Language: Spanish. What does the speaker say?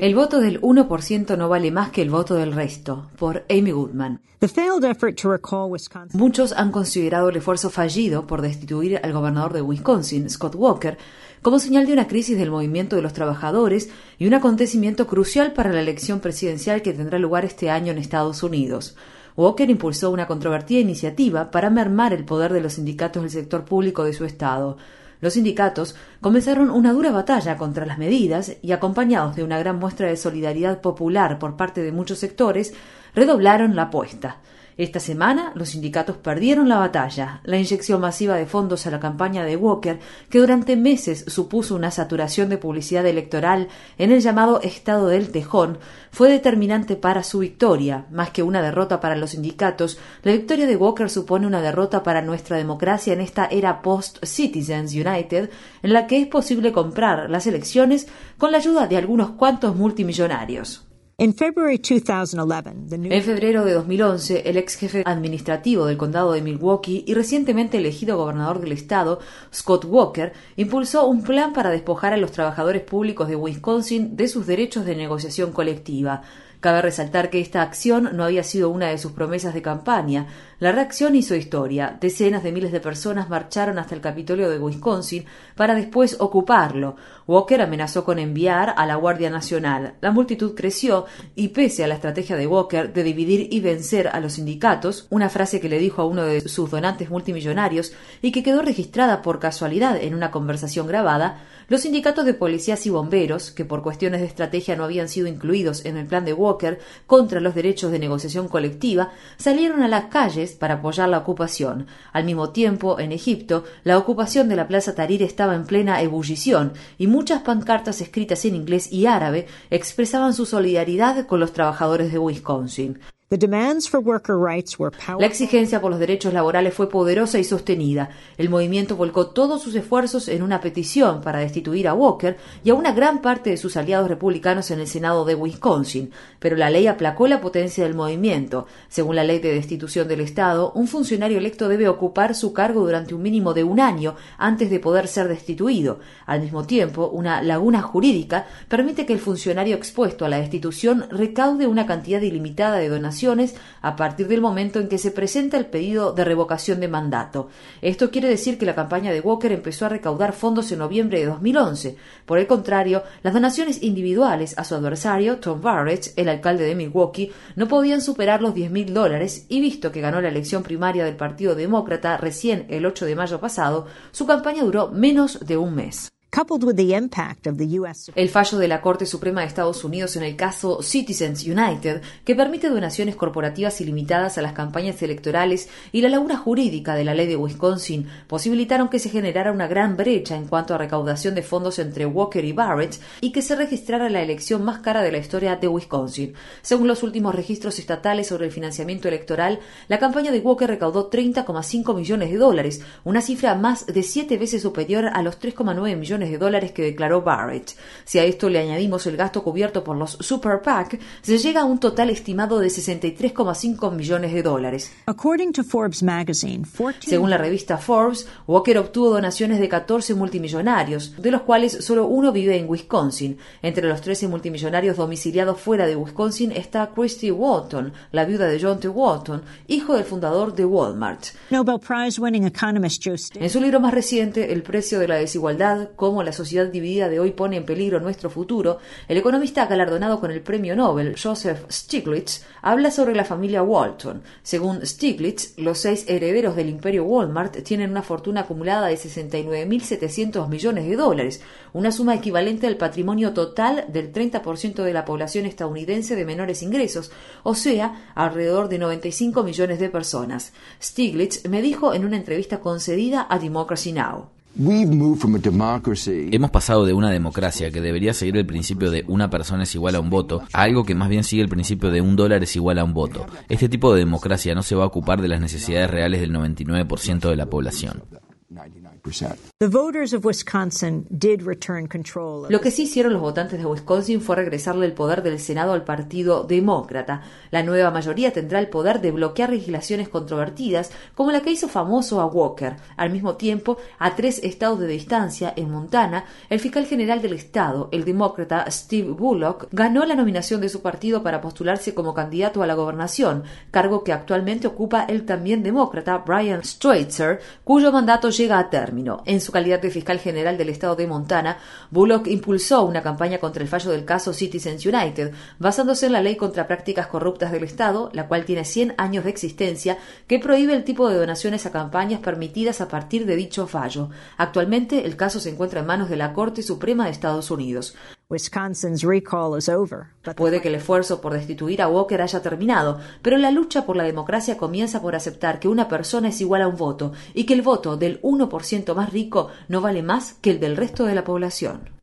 El voto del 1% no vale más que el voto del resto, por Amy Goodman. Muchos han considerado el esfuerzo fallido por destituir al gobernador de Wisconsin, Scott Walker, como señal de una crisis del movimiento de los trabajadores y un acontecimiento crucial para la elección presidencial que tendrá lugar este año en Estados Unidos. Walker impulsó una controvertida iniciativa para mermar el poder de los sindicatos del sector público de su estado. Los sindicatos comenzaron una dura batalla contra las medidas y, acompañados de una gran muestra de solidaridad popular por parte de muchos sectores, redoblaron la apuesta. Esta semana los sindicatos perdieron la batalla. La inyección masiva de fondos a la campaña de Walker, que durante meses supuso una saturación de publicidad electoral en el llamado Estado del Tejón, fue determinante para su victoria. Más que una derrota para los sindicatos, la victoria de Walker supone una derrota para nuestra democracia en esta era post-Citizens United, en la que es posible comprar las elecciones con la ayuda de algunos cuantos multimillonarios. En febrero de 2011, el ex jefe administrativo del condado de Milwaukee y recientemente elegido gobernador del estado, Scott Walker, impulsó un plan para despojar a los trabajadores públicos de Wisconsin de sus derechos de negociación colectiva. Cabe resaltar que esta acción no había sido una de sus promesas de campaña. La reacción hizo historia. Decenas de miles de personas marcharon hasta el Capitolio de Wisconsin para después ocuparlo. Walker amenazó con enviar a la Guardia Nacional. La multitud creció y pese a la estrategia de Walker de dividir y vencer a los sindicatos, una frase que le dijo a uno de sus donantes multimillonarios y que quedó registrada por casualidad en una conversación grabada, los sindicatos de policías y bomberos, que por cuestiones de estrategia no habían sido incluidos en el plan de Walker contra los derechos de negociación colectiva, salieron a las calles para apoyar la ocupación. Al mismo tiempo, en Egipto, la ocupación de la Plaza Tahrir estaba en plena ebullición y muchas pancartas escritas en inglés y árabe expresaban su solidaridad con los trabajadores de Wisconsin. La exigencia por los derechos laborales fue poderosa y sostenida. El movimiento volcó todos sus esfuerzos en una petición para destituir a Walker y a una gran parte de sus aliados republicanos en el Senado de Wisconsin, pero la ley aplacó la potencia del movimiento. Según la ley de destitución del Estado, un funcionario electo debe ocupar su cargo durante un mínimo de un año antes de poder ser destituido. Al mismo tiempo, una laguna jurídica permite que el funcionario expuesto a la destitución recaude una cantidad ilimitada de donaciones a partir del momento en que se presenta el pedido de revocación de mandato. Esto quiere decir que la campaña de Walker empezó a recaudar fondos en noviembre de 2011. Por el contrario, las donaciones individuales a su adversario, Tom Barrett, el alcalde de Milwaukee, no podían superar los 10.000 dólares y visto que ganó la elección primaria del Partido Demócrata recién el 8 de mayo pasado, su campaña duró menos de un mes. El fallo de la Corte Suprema de Estados Unidos en el caso Citizens United, que permite donaciones corporativas ilimitadas a las campañas electorales, y la laguna jurídica de la ley de Wisconsin posibilitaron que se generara una gran brecha en cuanto a recaudación de fondos entre Walker y Barrett y que se registrara la elección más cara de la historia de Wisconsin. Según los últimos registros estatales sobre el financiamiento electoral, la campaña de Walker recaudó 30,5 millones de dólares, una cifra más de siete veces superior a los 3,9 millones de dólares que declaró Barrett. Si a esto le añadimos el gasto cubierto por los Super PAC, se llega a un total estimado de 63,5 millones de dólares. Según la revista Forbes, Walker obtuvo donaciones de 14 multimillonarios, de los cuales solo uno vive en Wisconsin. Entre los 13 multimillonarios domiciliados fuera de Wisconsin está Christy Walton, la viuda de John T. Walton, hijo del fundador de Walmart. En su libro más reciente, El precio de la desigualdad, la sociedad dividida de hoy pone en peligro nuestro futuro, el economista galardonado con el premio Nobel, Joseph Stiglitz, habla sobre la familia Walton. Según Stiglitz, los seis herederos del imperio Walmart tienen una fortuna acumulada de 69.700 millones de dólares, una suma equivalente al patrimonio total del 30% de la población estadounidense de menores ingresos, o sea, alrededor de 95 millones de personas. Stiglitz me dijo en una entrevista concedida a Democracy Now! Hemos pasado de una democracia que debería seguir el principio de una persona es igual a un voto a algo que más bien sigue el principio de un dólar es igual a un voto. Este tipo de democracia no se va a ocupar de las necesidades reales del 99% de la población. Lo que sí hicieron los votantes de Wisconsin fue regresarle el poder del Senado al Partido Demócrata. La nueva mayoría tendrá el poder de bloquear legislaciones controvertidas, como la que hizo famoso a Walker. Al mismo tiempo, a tres estados de distancia, en Montana, el fiscal general del estado, el demócrata Steve Bullock, ganó la nominación de su partido para postularse como candidato a la gobernación, cargo que actualmente ocupa el también demócrata Brian Streitzer, cuyo mandato llega a término. En su calidad de fiscal general del estado de Montana, Bullock impulsó una campaña contra el fallo del caso Citizens United, basándose en la ley contra prácticas corruptas del Estado, la cual tiene 100 años de existencia, que prohíbe el tipo de donaciones a campañas permitidas a partir de dicho fallo. Actualmente, el caso se encuentra en manos de la Corte Suprema de Estados Unidos. Puede que el esfuerzo por destituir a Walker haya terminado, pero la lucha por la democracia comienza por aceptar que una persona es igual a un voto y que el voto del 1% más rico no vale más que el del resto de la población.